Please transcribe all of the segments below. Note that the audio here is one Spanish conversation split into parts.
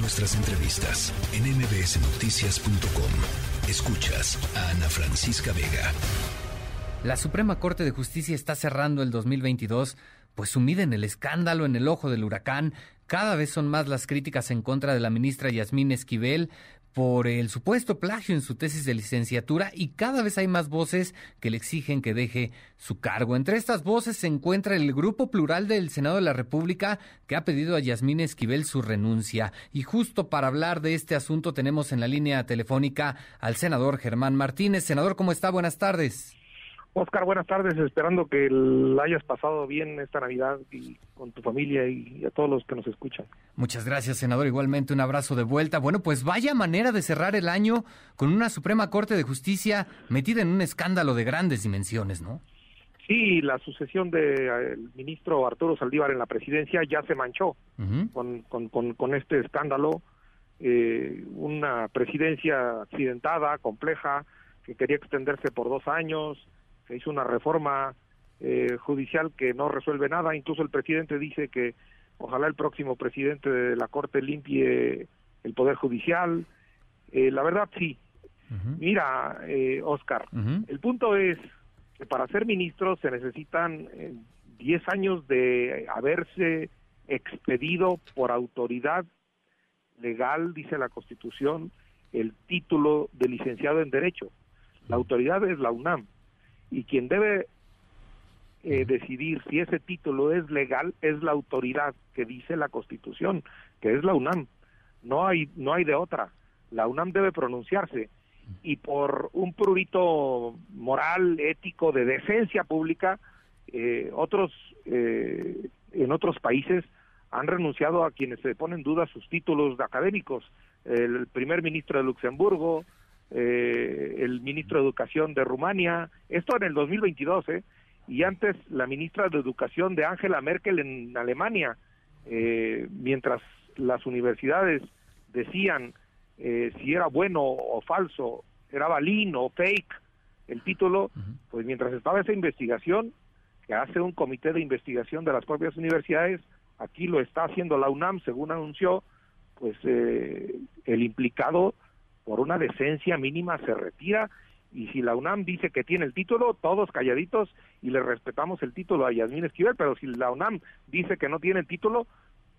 Nuestras entrevistas en mbsnoticias.com. Escuchas a Ana Francisca Vega. La Suprema Corte de Justicia está cerrando el 2022, pues sumida en el escándalo, en el ojo del huracán. Cada vez son más las críticas en contra de la ministra Yasmín Esquivel, por el supuesto plagio en su tesis de licenciatura y cada vez hay más voces que le exigen que deje su cargo. Entre estas voces se encuentra el Grupo Plural del Senado de la República que ha pedido a Yasmín Esquivel su renuncia. Y justo para hablar de este asunto tenemos en la línea telefónica al senador Germán Martínez. Senador, ¿cómo está? Buenas tardes. Oscar, buenas tardes, esperando que la hayas pasado bien esta Navidad y con tu familia y a todos los que nos escuchan. Muchas gracias, senador. Igualmente un abrazo de vuelta. Bueno, pues vaya manera de cerrar el año con una Suprema Corte de Justicia metida en un escándalo de grandes dimensiones, ¿no? Sí, la sucesión del ministro Arturo Saldívar en la presidencia ya se manchó con, con, con, este escándalo. Eh, una presidencia accidentada, compleja, que quería extenderse por dos años, se hizo una reforma eh, judicial que no resuelve nada, incluso el presidente dice que ojalá el próximo presidente de la Corte limpie el Poder Judicial. Eh, la verdad sí. Mira, eh, Oscar, el punto es que para ser ministro se necesitan 10 años de haberse expedido por autoridad legal, dice la Constitución, el título de licenciado en Derecho. La autoridad es la UNAM y quien debe eh, decidir si ese título es legal es la autoridad que dice la Constitución, que es la UNAM. No hay no hay de otra. La UNAM debe pronunciarse y por un prurito moral, ético, de decencia pública, eh, otros eh, en otros países han renunciado a quienes se ponen en duda sus títulos académicos. El primer ministro de Luxemburgo, eh, el ministro de Educación de Rumania, esto en el 2022, ¿eh? y antes la ministra de Educación de Angela Merkel en Alemania, eh, mientras las universidades decían eh, si era bueno o falso, era balín o fake el título, pues mientras estaba esa investigación, que hace un comité de investigación de las propias universidades, aquí lo está haciendo la UNAM, según anunció, pues eh, el implicado por una decencia mínima se retira y si la UNAM dice que tiene el título, todos calladitos y le respetamos el título a Yasmín Esquivel, pero si la UNAM dice que no tiene el título,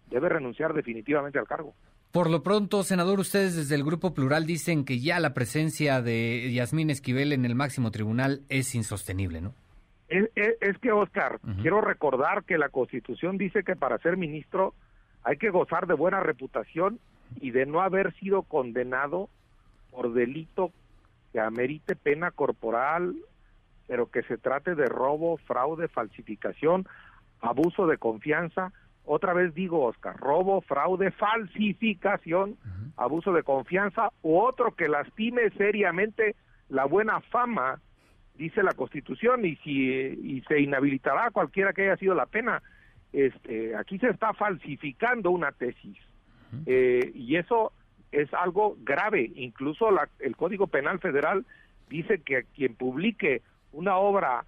debe renunciar definitivamente al cargo. Por lo pronto, senador, ustedes desde el Grupo Plural dicen que ya la presencia de Yasmín Esquivel en el máximo tribunal es insostenible, ¿no? Es, que, Oscar, quiero recordar que la Constitución dice que para ser ministro hay que gozar de buena reputación y de no haber sido condenado por delito que amerite pena corporal, pero que se trate de robo, fraude, falsificación, abuso de confianza. Otra vez digo, Oscar, robo, fraude, falsificación, abuso de confianza u otro que lastime seriamente la buena fama, dice la Constitución, y si y se inhabilitará cualquiera que haya sido la pena. Este, aquí se está falsificando una tesis. Eh, y eso es algo grave. Incluso el Código Penal Federal dice que quien publique una obra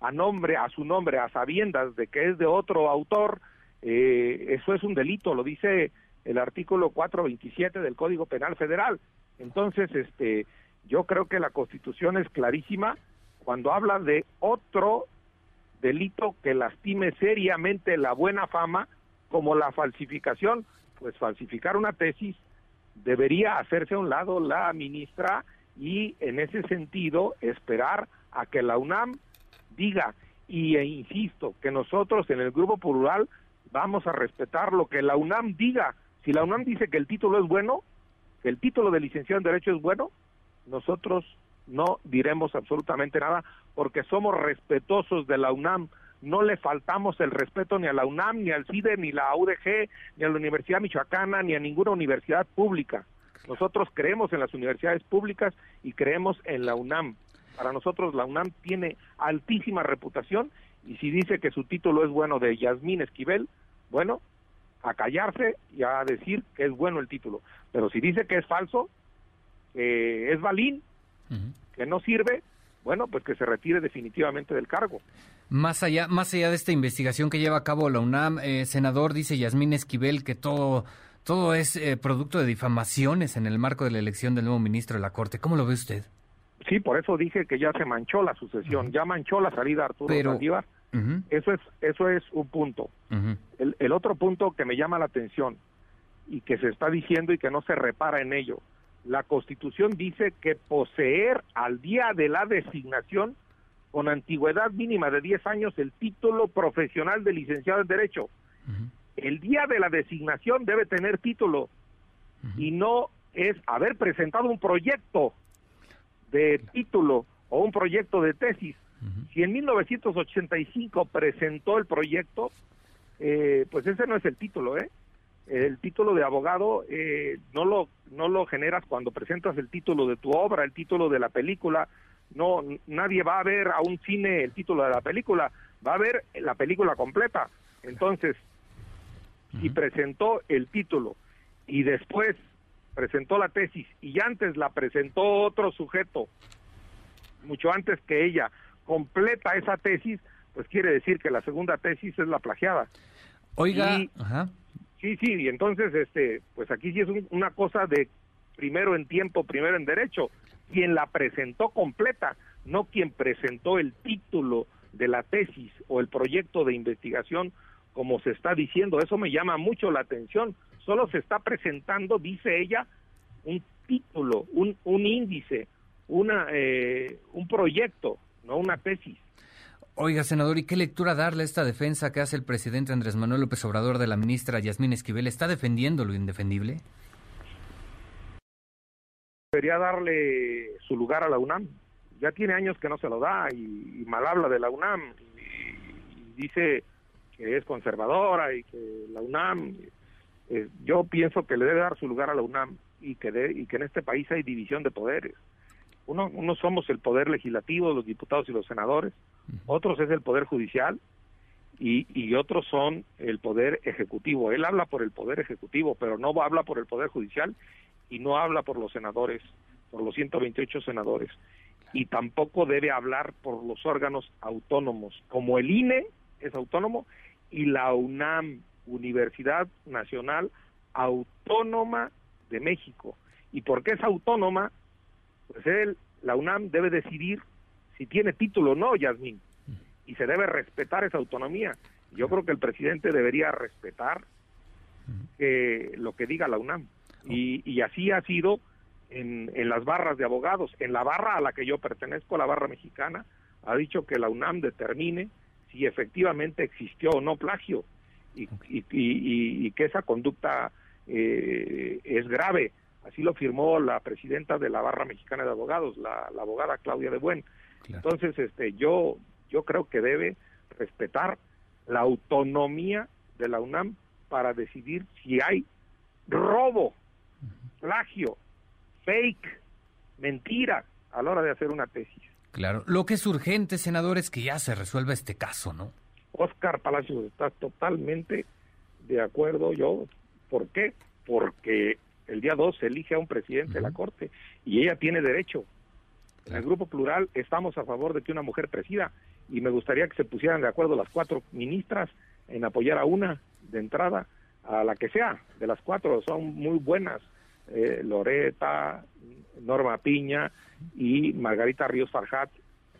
a nombre, a su nombre, a sabiendas de que es de otro autor, eh, eso es un delito, lo dice el artículo 427 del Código Penal Federal. Entonces, este, yo creo que la Constitución es clarísima cuando habla de otro delito que lastime seriamente la buena fama, como la falsificación, pues falsificar una tesis debería hacerse a un lado la ministra y en ese sentido esperar a que la UNAM diga y e insisto que nosotros en el grupo plural vamos a respetar lo que la UNAM diga. Si la UNAM dice que el título es bueno, que el título de licenciado en derecho es bueno, nosotros no diremos absolutamente nada porque somos respetuosos de la UNAM, no le faltamos el respeto ni a la UNAM, ni al CIDE, ni a la UDG, ni a la Universidad Michoacana, ni a ninguna universidad pública. Nosotros creemos en las universidades públicas y creemos en la UNAM. Para nosotros la UNAM tiene altísima reputación y si dice que su título es bueno de Yasmín Esquivel, bueno, a callarse y a decir que es bueno el título. Pero si dice que es falso, que es balín, que no sirve, bueno, pues que se retire definitivamente del cargo. Más allá, más allá de esta investigación que lleva a cabo la UNAM, eh, senador, dice Yasmín Esquivel que todo todo es eh, producto de difamaciones en el marco de la elección del nuevo ministro de la Corte. ¿Cómo lo ve usted? Sí, por eso dije que ya se manchó la sucesión, ya manchó la salida de Arturo Pero- Saldívar. Eso es, eso es un punto. el otro punto que me llama la atención y que se está diciendo y que no se repara en ello, la Constitución dice que poseer al día de la designación con antigüedad mínima de 10 años el título profesional de licenciado en Derecho. El día de la designación debe tener título y no es haber presentado un proyecto de título o un proyecto de tesis. Si en 1985 presentó el proyecto, eh, pues ese no es el título, ¿eh? El título de abogado eh, no lo no lo generas cuando presentas el título de tu obra, el título de la película. No, nadie va a ver a un cine el título de la película, va a ver la película completa. Entonces, si presentó el título y después presentó la tesis y antes la presentó otro sujeto, mucho antes que ella, completa esa tesis, pues quiere decir que la segunda tesis es la plagiada. Oiga, Y- ajá. Sí, sí, y entonces, este, pues aquí sí es un- una cosa de primero en tiempo, primero en derecho. Quien la presentó completa, no quien presentó el título de la tesis o el proyecto de investigación, como se está diciendo. Eso me llama mucho la atención. Solo se está presentando, dice ella, un título, un, índice, una, eh, un proyecto, no una tesis. Oiga, senador, ¿y qué lectura darle a esta defensa que hace el presidente Andrés Manuel López Obrador de la ministra Yasmín Esquivel? ¿Está defendiendo lo indefendible? Debería darle su lugar a la UNAM. Ya tiene años que no se lo da y, y mal habla de la UNAM y, y dice que es conservadora y que la UNAM, eh, yo pienso que le debe dar su lugar a la UNAM y que, de- y que en este país hay división de poderes. Uno, uno somos el poder legislativo, los diputados y los senadores, otros es el poder judicial y, y otros son el poder ejecutivo. Él habla por el poder ejecutivo, pero no habla por el poder judicial y no habla por los senadores, por los 128 senadores, y tampoco debe hablar por los órganos autónomos, como el INE es autónomo y la UNAM, Universidad Nacional Autónoma de México. ¿Y por qué es autónoma? Pues él, la UNAM debe decidir si tiene título o no, Yasmín, y se debe respetar esa autonomía. Yo creo que el presidente debería respetar eh, lo que diga la UNAM. Y, y así ha sido en, en las barras de abogados. En la barra a la que yo pertenezco, la barra mexicana, ha dicho que la UNAM determine si efectivamente existió o no plagio y, y- y- y- y que esa conducta eh, es grave. Así lo firmó la presidenta de la barra mexicana de abogados, la, la abogada Claudia de Buen. Claro. Entonces, este, yo, yo creo que debe respetar la autonomía de la UNAM para decidir si hay robo, plagio, fake, mentira a la hora de hacer una tesis. Claro. Lo que es urgente, senador, es que ya se resuelva este caso, ¿no? Oscar Palacios está totalmente de acuerdo yo. ¿Por qué? Porque el día 2 se elige a un presidente de la Corte y ella tiene derecho. En el Grupo Plural estamos a favor de que una mujer presida y me gustaría que se pusieran de acuerdo las cuatro ministras en apoyar a una de entrada, a la que sea, de las cuatro, son muy buenas. Eh, Loreta, Norma Piña y Margarita Ríos Farjat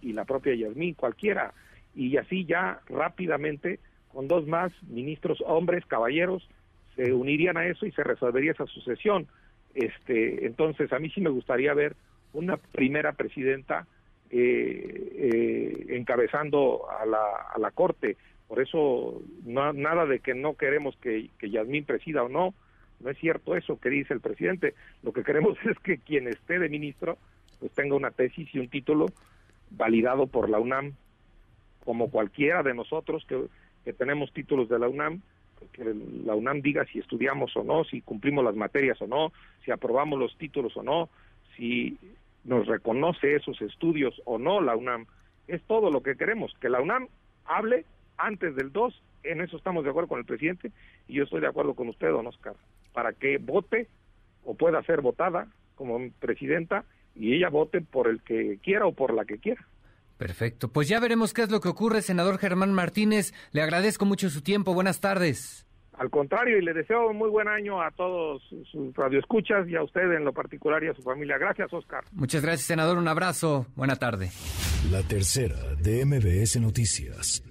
y la propia Yasmín, cualquiera. Y así ya rápidamente, con dos más ministros, hombres, caballeros, se unirían a eso y se resolvería esa sucesión. Este, entonces, a mí sí me gustaría ver una primera presidenta eh, eh, encabezando a la, a la Corte. Por eso, no, nada de que no queremos que, que Yasmín presida o no, no es cierto eso que dice el presidente. Lo que queremos es que quien esté de ministro pues tenga una tesis y un título validado por la UNAM, como cualquiera de nosotros que, que tenemos títulos de la UNAM, que la UNAM diga si estudiamos o no, si cumplimos las materias o no, si aprobamos los títulos o no, si nos reconoce esos estudios o no la UNAM. Es todo lo que queremos, que la UNAM hable antes del 2, en eso estamos de acuerdo con el presidente y yo estoy de acuerdo con usted, don Oscar, para que vote o pueda ser votada como presidenta y ella vote por el que quiera o por la que quiera. Perfecto. Pues ya veremos qué es lo que ocurre, senador Germán Martínez. Le agradezco mucho su tiempo. Buenas tardes. Al contrario, y le deseo un muy buen año a todos sus radioescuchas y a usted en lo particular y a su familia. Gracias, Oscar. Muchas gracias, senador. Un abrazo. Buena tarde. La tercera de MBS Noticias.